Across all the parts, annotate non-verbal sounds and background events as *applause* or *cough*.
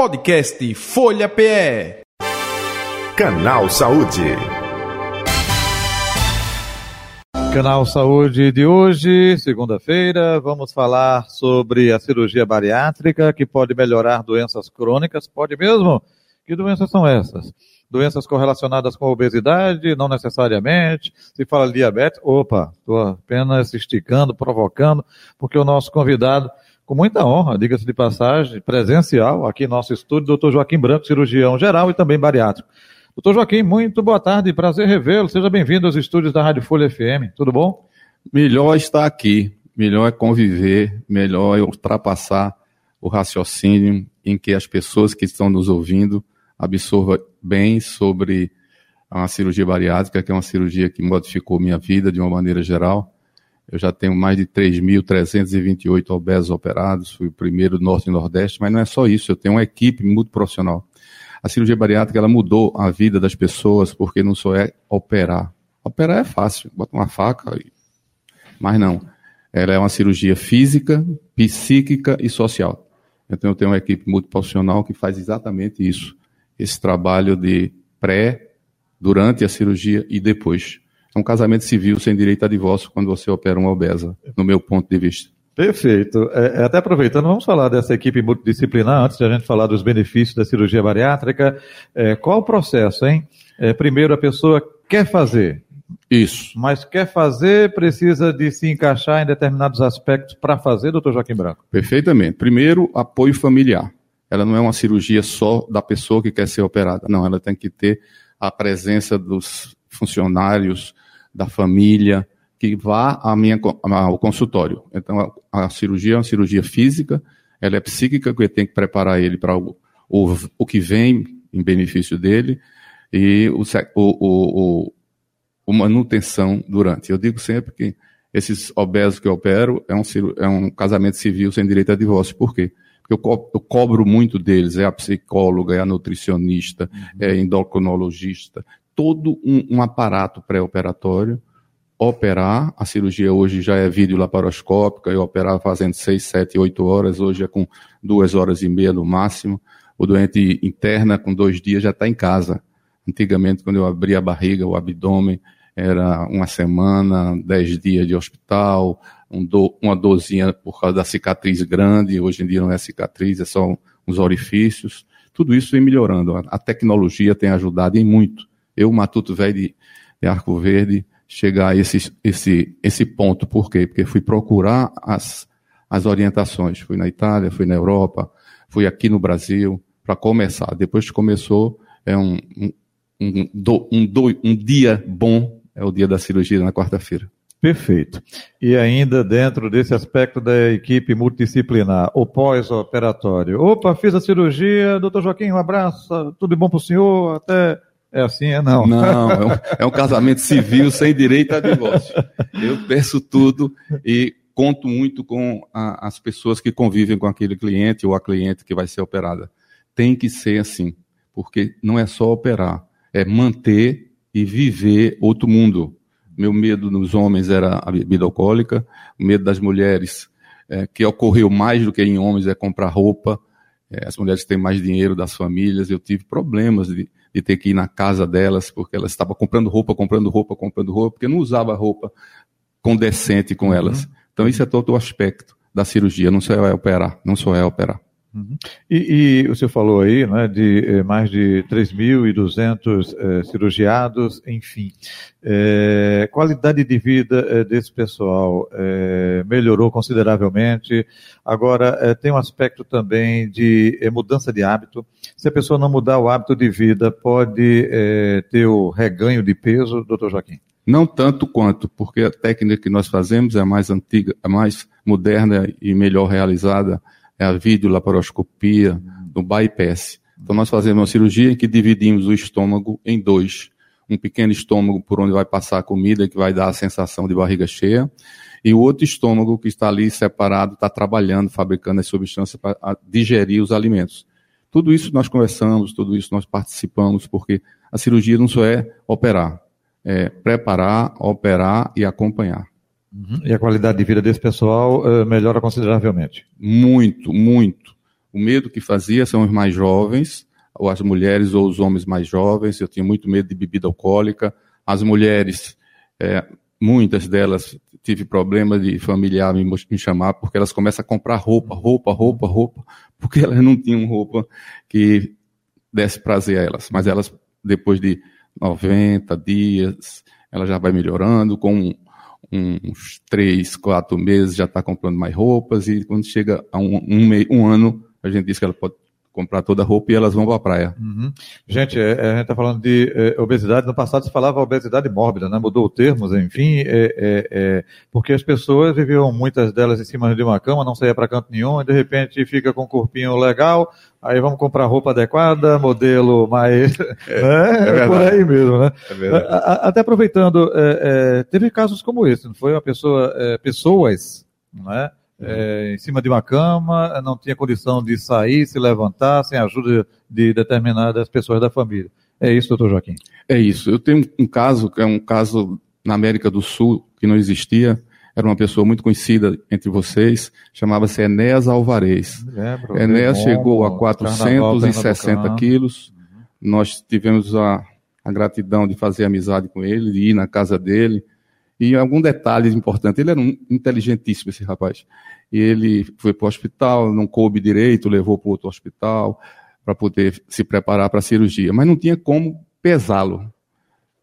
Podcast Folha PE. Canal Saúde. Canal Saúde de hoje, segunda-feira, vamos falar sobre a cirurgia bariátrica que pode melhorar doenças crônicas. Pode mesmo? Que doenças são essas? Doenças correlacionadas com a obesidade, não necessariamente. Se fala de diabetes, opa, estou apenas esticando, provocando, porque o nosso convidado com muita honra, diga-se de passagem, presencial aqui no nosso estúdio, doutor Joaquim Branco, cirurgião geral e também bariátrico. Doutor Joaquim, muito boa tarde, prazer revê-lo. Seja bem-vindo aos estúdios da Rádio Folha FM. Tudo bom? Melhor estar aqui, melhor é conviver, melhor é ultrapassar o raciocínio em que as pessoas que estão nos ouvindo absorvam bem sobre a cirurgia bariátrica, que é uma cirurgia que modificou minha vida de uma maneira geral eu já tenho mais de 3.328 obesos operados, fui o primeiro do Norte e Nordeste, mas não é só isso, eu tenho uma equipe muito profissional. A cirurgia bariátrica ela mudou a vida das pessoas porque não só é operar. Operar é fácil, bota uma faca, mas não. Ela é uma cirurgia física, psíquica e social. Então eu tenho uma equipe multiprofissional que faz exatamente isso. Esse trabalho de pré, durante a cirurgia e depois. É um casamento civil sem direito a divórcio quando você opera uma obesa, no meu ponto de vista. Perfeito. É, é, até aproveitando, vamos falar dessa equipe multidisciplinar, antes de a gente falar dos benefícios da cirurgia bariátrica. É, qual o processo, hein? É, primeiro, a pessoa quer fazer. Isso. Mas quer fazer, precisa de se encaixar em determinados aspectos para fazer, doutor Joaquim Branco? Perfeitamente. Primeiro, apoio familiar. Ela não é uma cirurgia só da pessoa que quer ser operada. Não, ela tem que ter a presença dos funcionários, da família, que vá à minha, ao consultório. Então, a, a, cirurgia é uma cirurgia física, ela é psíquica, que eu tenho que preparar ele para o, o, o que vem em benefício dele, e o, o, o, o, manutenção durante. Eu digo sempre que esses obesos que eu opero é um, é um casamento civil sem direito a divórcio. Por quê? Porque eu, co eu cobro muito deles, é a psicóloga, é a nutricionista, uhum. é endocrinologista, todo um, um aparato pré-operatório, operar, a cirurgia hoje já é vídeo laparoscópica, eu operava fazendo 6, 7, 8 horas, hoje é com 2 horas e meia no máximo, o doente interna com dois dias já está em casa. Antigamente, quando eu abria a barriga, o abdômen, era uma semana, dez dias de hospital, um do, uma dorzinha por causa da cicatriz grande, hoje em dia não é cicatriz, é só uns orifícios. Tudo isso vem melhorando. A tecnologia tem ajudado em muito eu, Matuto Velho de, de Arco Verde, chegar a esse, esse, esse ponto. Por quê? Porque fui procurar as, as orientações. Fui na Itália, fui na Europa, fui aqui no Brasil, para começar. Depois que começou, é um, um, um, um, do, um dia bom, é o dia da cirurgia na quarta-feira. Perfeito. E ainda dentro desse aspecto da equipe multidisciplinar, o pós-operatório. Opa, fiz a cirurgia, doutor Joaquim, um abraço, tudo bom para o senhor, até é assim, é não. Não, é um, é um casamento civil sem direito a divórcio. Eu peço tudo e conto muito com a, as pessoas que convivem com aquele cliente ou a cliente que vai ser operada. Tem que ser assim, porque não é só operar, é manter e viver outro mundo. Meu medo nos homens era a bebida alcoólica, o medo das mulheres, é, que ocorreu mais do que em homens, é comprar roupa. É, as mulheres têm mais dinheiro das famílias, eu tive problemas de de ter que ir na casa delas, porque elas estavam comprando roupa, comprando roupa, comprando roupa, porque não usava roupa condescente com elas. Uhum. Então, isso é todo o aspecto da cirurgia, não só é operar, não só é operar. Uhum. E, e você falou aí né, de eh, mais de 3.200 eh, cirurgiados, enfim. Eh, qualidade de vida eh, desse pessoal melhorou consideravelmente. Agora, tem um aspecto também de mudança de hábito. Se a pessoa não mudar o hábito de vida, pode ter o reganho de peso, doutor Joaquim? Não tanto quanto, porque a técnica que nós fazemos é a mais antiga, a mais moderna e melhor realizada é a videolaparoscopia do bypass. Então nós fazemos uma cirurgia em que dividimos o estômago em dois. Um pequeno estômago por onde vai passar a comida, que vai dar a sensação de barriga cheia, e o outro estômago que está ali separado, está trabalhando, fabricando as substâncias para digerir os alimentos. Tudo isso nós conversamos, tudo isso nós participamos, porque a cirurgia não só é operar, é preparar, operar e acompanhar. Uhum. E a qualidade de vida desse pessoal uh, melhora consideravelmente? Muito, muito. O medo que fazia são os mais jovens, ou as mulheres ou os homens mais jovens. Eu tinha muito medo de bebida alcoólica. As mulheres, é, muitas delas tive problema de familiar me, me, chamar porque elas começam a comprar roupa, roupa, roupa, roupa, porque *laughs* elas não tinham roupa que desse prazer a elas. Mas elas, depois de 90 dias, ela já vai melhorando, com uns três, quatro meses já está comprando mais roupas, e quando chega a um, um, um ano, a gente diz que ela pode comprar toda a roupa e elas vão para a praia. Uhum. Gente, é, a gente está falando de é, obesidade. No passado se falava obesidade mórbida, né? mudou o termo, enfim, é, é, é, porque as pessoas viviam, muitas delas, em cima de uma cama, não saía para canto nenhum, e de repente fica com um corpinho legal, aí vamos comprar roupa adequada, modelo mais. *laughs* É, né? é por aí mesmo, né? até aproveitando, teve casos como esse, não foi? Uma pessoa, pessoas, não é? em cima de uma cama, não tinha condição de sair, se levantar, sem a ajuda de determinadas pessoas da família. É isso, doutor Joaquim? É isso. Eu tenho um caso, que é um caso na América do Sul, que não existia, era uma pessoa muito conhecida entre vocês, chamava-se Enéas Alvarez. Lembro, Enéas bom, chegou a 460 quilos, uhum. nós tivemos a, a gratidão de fazer amizade com ele, de ir na casa dele, e algum detalhe importante, ele era um inteligentíssimo, esse rapaz. E ele foi para o hospital, não coube direito, levou para outro hospital para poder se preparar para a cirurgia. Mas não tinha como pesá-lo.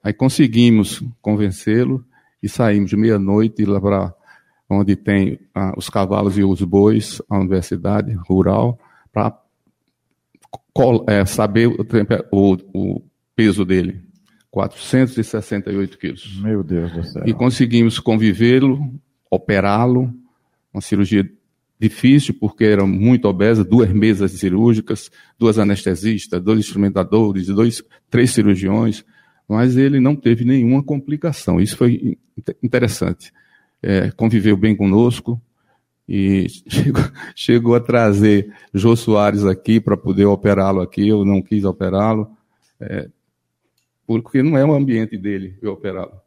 Aí conseguimos convencê-lo e saímos de meia-noite lá para onde tem ah, os cavalos e os bois, a universidade rural, para é, saber o, o, o peso dele. 468 quilos. Meu Deus do céu. E conseguimos convivê-lo, operá-lo, uma cirurgia difícil, porque era muito obesa, duas mesas cirúrgicas, duas anestesistas, dois instrumentadores, dois, três cirurgiões, mas ele não teve nenhuma complicação. Isso foi interessante. É, conviveu bem conosco e *laughs* chegou, chegou a trazer Jô Soares aqui para poder operá-lo aqui, eu não quis operá-lo. É, porque não é o ambiente dele eu operá-lo.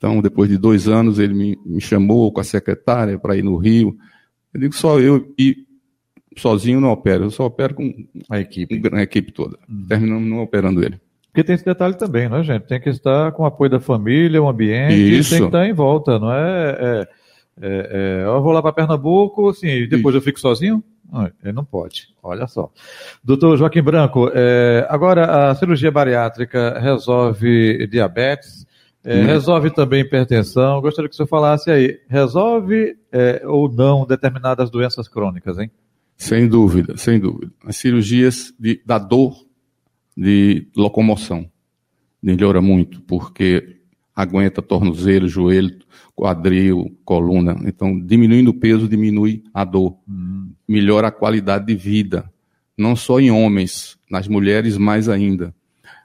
Então, depois de dois anos, ele me, me chamou com a secretária para ir no Rio. Eu digo, só eu e sozinho não opero, eu só opero com a equipe, a equipe toda. Uhum. Terminamos não operando ele. Porque tem esse detalhe também, né, gente? Tem que estar com o apoio da família, o ambiente, Isso. tem que estar em volta, não é? é, é, é eu vou lá para Pernambuco, assim, e depois Isso. eu fico sozinho? Não, ele não pode. Olha só. Doutor Joaquim Branco, é, agora a cirurgia bariátrica resolve diabetes, é, hum. resolve também hipertensão. Gostaria que o senhor falasse aí, resolve é, ou não determinadas doenças crônicas, hein? Sem dúvida, sem dúvida. As cirurgias de, da dor de locomoção melhora muito, porque aguenta tornozelo, joelho, quadril, coluna. Então, diminuindo o peso, diminui a dor. Uhum. Melhora a qualidade de vida. Não só em homens, nas mulheres mais ainda.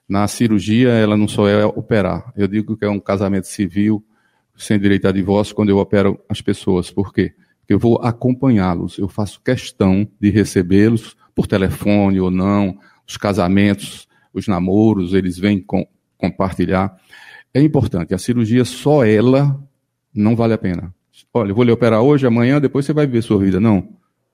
Na cirurgia, ela não só é operar. Eu digo que é um casamento civil, sem direito a divórcio, quando eu opero as pessoas. Por quê? Porque eu vou acompanhá-los. Eu faço questão de recebê-los por telefone ou não. Os casamentos, os namoros, eles vêm com, compartilhar. É importante. A cirurgia, só ela não vale a pena. Olha, eu vou lhe operar hoje, amanhã, depois você vai ver sua vida. Não.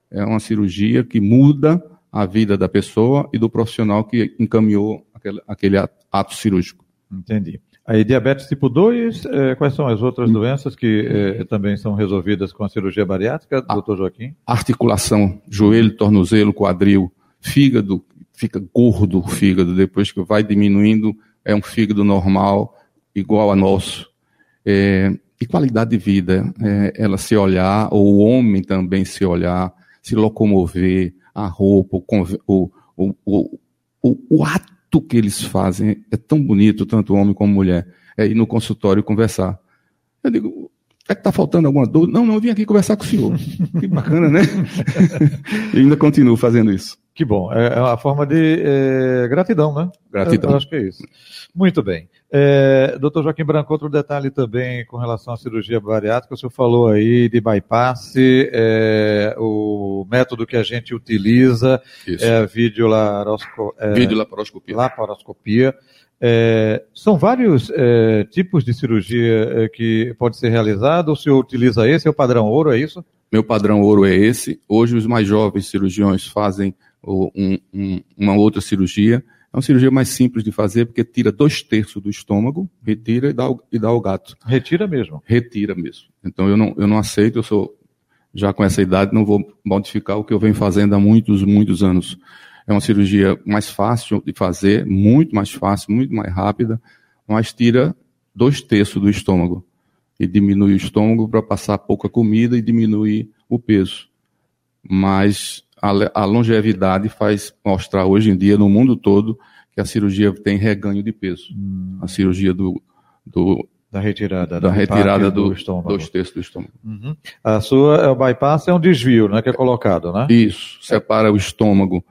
É uma cirurgia que muda a vida da pessoa e do profissional que encaminhou aquele, aquele ato cirúrgico. Entendi. Aí, diabetes tipo 2, eh, quais são as outras doenças que eh, também são resolvidas com a cirurgia bariátrica, a, doutor Joaquim? Articulação, joelho, tornozelo, quadril, fígado, fica gordo o fígado, depois que vai diminuindo, é um fígado normal, igual a nosso. É, e qualidade de vida, é, ela se olhar, ou o homem também se olhar, se locomover, a roupa, o, o, o, o, o ato que eles fazem é tão bonito, tanto homem como mulher, é ir no consultório conversar. Eu digo, é que está faltando alguma dúvida? Não, não, eu vim aqui conversar com o senhor. *laughs* Que bacana, né? *laughs* e ainda continuo fazendo isso. Que bom. É, é uma forma de é, gratidão, né? Gratidão. Eu, eu acho que é isso. Muito bem. É, doutor Joaquim Branco, outro detalhe também com relação à cirurgia bariátrica, o senhor falou aí de bypass, é, o método que a gente utiliza isso. é a videolarosco, é, videolaparoscopia. Laparoscopia. É, são vários é, tipos de cirurgia é, que pode ser realizado, o senhor utiliza esse, é o padrão ouro, é isso? meu padrão ouro é esse. Hoje os mais jovens cirurgiões fazem um, um, uma outra cirurgia. É uma cirurgia mais simples de fazer, porque tira dois terços do estômago, retira e dá, e dá ao gato. Retira mesmo? Retira mesmo. Então eu não, eu não aceito, eu sou já com essa idade, não vou modificar o que eu venho fazendo há muitos, muitos anos. É uma cirurgia mais fácil de fazer, muito mais fácil, muito mais rápida, mas tira dois terços do estômago e diminui o estômago para passar pouca comida e diminuir o peso. Mas a, longevidade faz mostrar hoje em dia no mundo todo que a cirurgia tem reganho de peso. Hum. A cirurgia do, do da retirada, da, da retirada do, do estômago. dois terços do estômago. Uhum. A sua o bypass é um desvio, né, que é colocado, né? Isso, separa o estômago,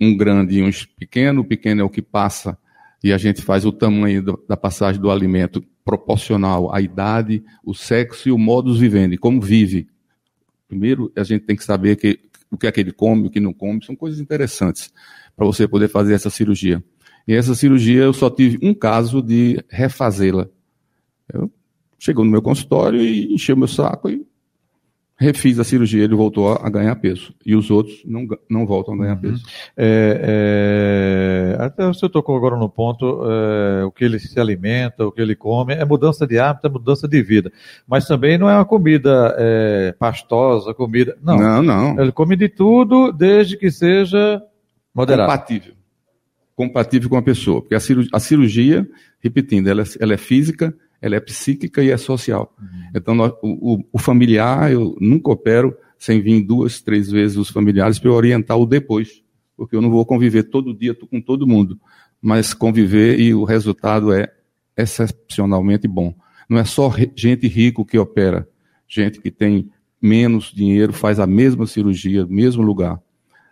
um grande e um pequeno. O pequeno é o que passa e a gente faz o tamanho do, da passagem do alimento proporcional à idade, o sexo e o modus vivendi, como vive. Primeiro, a gente tem que saber que, o que é que ele come, o que não come, são coisas interessantes para você poder fazer essa cirurgia. E essa cirurgia eu só tive um caso de refazê-la. Chegou no meu consultório e encheu meu saco e refiz a cirurgia, ele voltou a ganhar peso. E os outros não, não voltam a ganhar uhum. peso. É, é, até você tocou agora no ponto, é, o que ele se alimenta, o que ele come, é mudança de hábito, é mudança de vida. Mas também não é uma comida é, pastosa, comida. Não, não, não. Ele come de tudo, desde que seja moderado. Compatível. Compatível com a pessoa. Porque a cirurgia, a cirurgia repetindo, ela, é, ela é física, ela é psíquica e é social. Uhum. Então, nós, o, o, familiar, eu nunca opero sem vir duas, três vezes os familiares para orientar o depois, porque eu não vou conviver todo dia com todo mundo, mas conviver e o resultado é excepcionalmente bom. Não é só gente rico que opera, gente que tem menos dinheiro faz a mesma cirurgia, no mesmo lugar.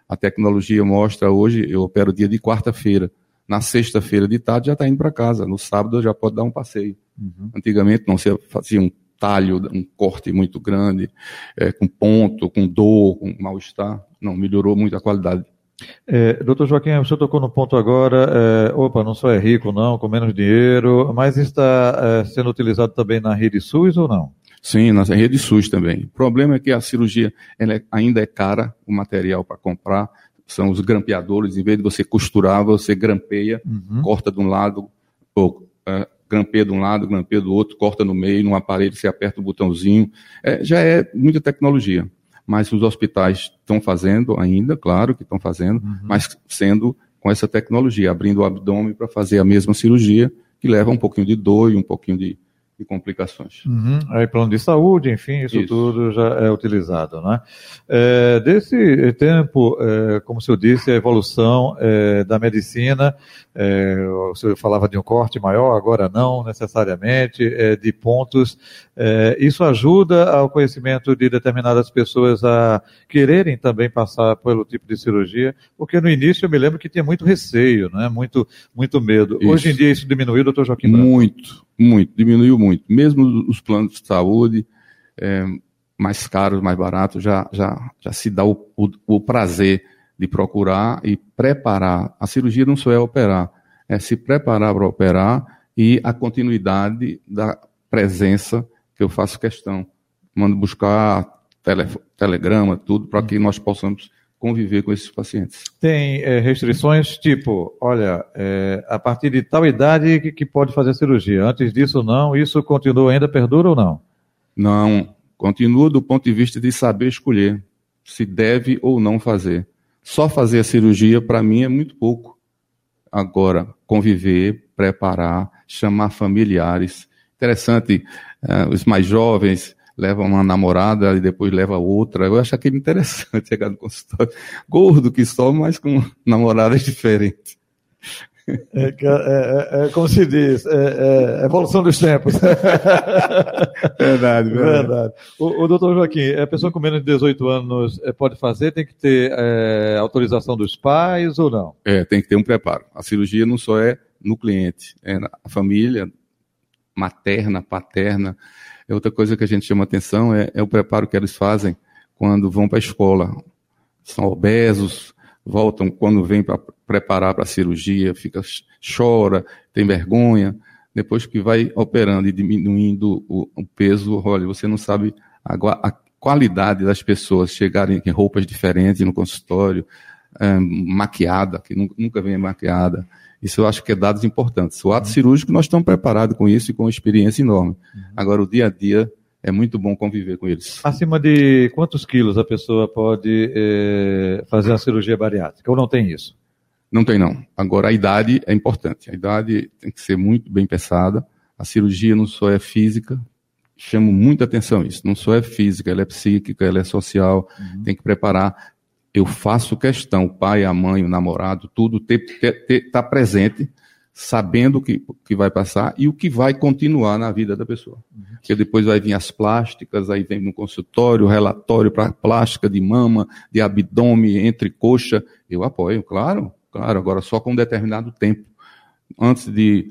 A tecnologia mostra hoje, eu opero dia de quarta-feira. Na sexta-feira de tarde já está indo para casa. No sábado já pode dar um passeio. Uhum. Antigamente não se fazia um talho, um corte muito grande, é, com ponto, com dor, com mal-estar. Não, melhorou muito a qualidade. É, doutor Joaquim, você tocou no ponto agora, é, opa, não só é rico não, com menos dinheiro, mas está é, sendo utilizado também na rede SUS ou não? Sim, na rede SUS também. O problema é que a cirurgia é, ainda é cara, o material para comprar, são os grampeadores, em vez de você costurar, você grampeia, uhum. corta de um lado, ou é, grampeia de um lado, grampeia do outro, corta no meio, num aparelho você aperta o botãozinho. É, já é muita tecnologia. Mas os hospitais estão fazendo ainda, claro que estão fazendo, uhum. mas sendo com essa tecnologia, abrindo o abdômen para fazer a mesma cirurgia, que leva um pouquinho de dor e um pouquinho de, e complicações. Uhum. Aí plano de saúde, enfim, isso, isso, tudo já é utilizado, né? É, desse tempo, é, como o senhor disse, a evolução é, da medicina, é, o senhor falava de um corte maior, agora não necessariamente, é, de pontos, é, isso ajuda ao conhecimento de determinadas pessoas a quererem também passar pelo tipo de cirurgia, porque no início eu me lembro que tinha muito receio, né? Muito, muito medo. Isso. Hoje em dia isso diminuiu, doutor Joaquim Branco? Muito, muito, diminuiu muito. Mesmo os planos de saúde é, mais caros, mais baratos, já, já, já se dá o, o, o, prazer de procurar e preparar. A cirurgia não só é operar, é se preparar para operar e a continuidade da presença que eu faço questão. Mando buscar tele, telegrama, tudo, para que nós possamos conviver com esses pacientes. Tem é, restrições tipo, olha, é, a partir de tal idade que, que, pode fazer cirurgia. Antes disso, não. Isso continua ainda, perdura ou não? Não. Continua do ponto de vista de saber escolher se deve ou não fazer. Só fazer a cirurgia, para mim, é muito pouco. Agora, conviver, preparar, chamar familiares. Interessante, uh, os mais jovens leva uma namorada e depois leva outra. Eu acho aquilo interessante *laughs* chegar no consultório. Gordo que só, mas com namoradas diferentes. É, é, é, é, como se diz, é, é evolução dos tempos. *laughs* verdade, *laughs* verdade. verdade. O, o doutor Joaquim, a pessoa com menos de 18 anos é, pode fazer, tem que ter autorização dos pais ou não? É, tem que ter um preparo. A cirurgia não só é no cliente, é na família, materna, paterna. É outra coisa que a gente chama atenção é, é o preparo que eles fazem quando vão para a escola. São obesos, voltam quando vêm para preparar para a cirurgia, fica chora, tem vergonha. Depois que vai operando e diminuindo o, o peso, olha, você não sabe a, a, qualidade das pessoas chegarem em roupas diferentes no consultório, é, maquiada, que nunca vem maquiada. Isso eu acho que é dados importantes. O ato uhum. cirúrgico, nós estamos preparados com isso e com uma experiência enorme. Uhum. Agora, o dia a dia é muito bom conviver com eles. Acima de quantos quilos a pessoa pode é, fazer a cirurgia bariátrica? Ou não tem isso? Não tem, não. Agora, a idade é importante. A idade tem que ser muito bem pensada. A cirurgia não só é física, chamo muita atenção isso. Não só é física, ela é psíquica, ela é social. Uhum. Tem que preparar. Eu faço questão, o pai, a mãe, o namorado, tudo, ter, tá presente sabendo o que, que vai passar e o que vai continuar na vida da pessoa. Porque depois vai vir as plásticas, aí vem no consultório, relatório para plástica de mama, de abdômen, entre coxa. Eu apoio, claro, claro, agora só com um determinado tempo. Antes de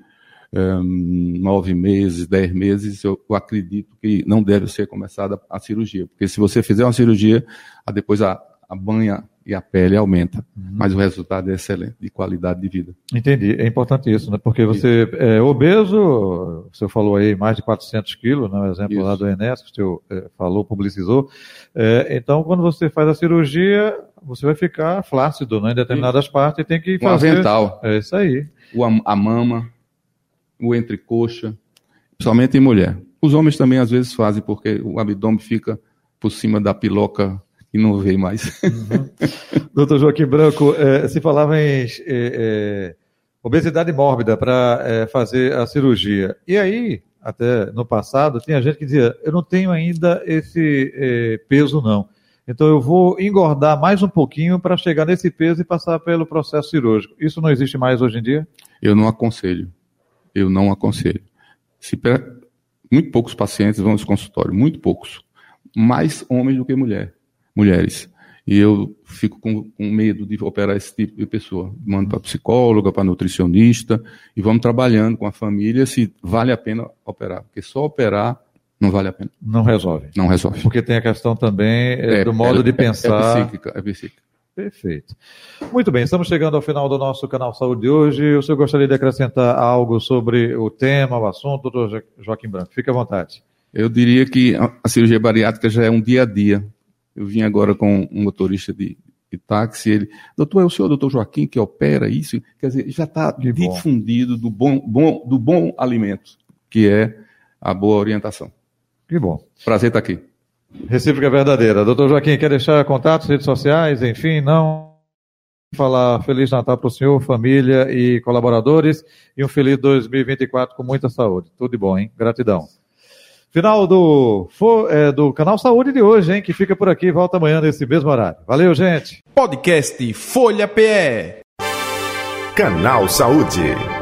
um, nove meses, dez meses, eu, acredito que não deve ser começada a cirurgia. Porque se você fizer uma cirurgia, depois a, a banha e a pele aumenta, uhum. mas o resultado é excelente, de qualidade de vida. Entendi, é importante isso, né? Porque você é obeso, você falou aí mais de 400 quilos, né? o exemplo isso. lá do Enes, que o senhor é, falou, publicizou. É, então, quando você faz a cirurgia, você vai ficar flácido né? em determinadas isso. partes e tem que fazer... O avental. É isso aí. O, a mama, o entrecoxa, somente em mulher. Os homens também às vezes fazem, porque o abdômen fica por cima da piloca e não vê mais. Uhum. Doutor Joaquim Branco, é, se falava em é, é, obesidade mórbida para é, fazer a cirurgia. E aí, até no passado, tinha gente que dizia: eu não tenho ainda esse é, peso, não. Então eu vou engordar mais um pouquinho para chegar nesse peso e passar pelo processo cirúrgico. Isso não existe mais hoje em dia? Eu não aconselho. Eu não aconselho. Se, muito poucos pacientes vão ao consultório, muito poucos. Mais homens do que mulher mulheres. E eu fico com, com, medo de operar esse tipo de pessoa. Mando para psicóloga, para nutricionista, e vamos trabalhando com a família se vale a pena operar. Porque só operar não vale a pena. Não resolve. Não resolve. Porque tem a questão também é, do modo é, de pensar. É, é psíquica, é psíquica. Perfeito. Muito bem, estamos chegando ao final do nosso canal Saúde de hoje. O senhor gostaria de acrescentar algo sobre o tema, o assunto, doutor Joaquim Branco? Fique à vontade. Eu diria que a cirurgia bariátrica já é um dia a dia eu vim agora com um motorista de, de táxi, ele, doutor, é o senhor, doutor Joaquim, que opera isso? Quer dizer, já está difundido do bom, bom, do bom alimento, que é a boa orientação. Que bom. Prazer estar aqui. Recíproca verdadeira. Doutor Joaquim, quer deixar contatos, redes sociais, enfim, não? Falar Feliz Natal para o senhor, família e colaboradores e um feliz 2024 com muita saúde. Tudo de bom, hein? Gratidão. Final do, é, do Canal Saúde de hoje, hein? Que fica por aqui, volta amanhã nesse mesmo horário. Valeu, gente. Podcast Folha PE. Canal Saúde.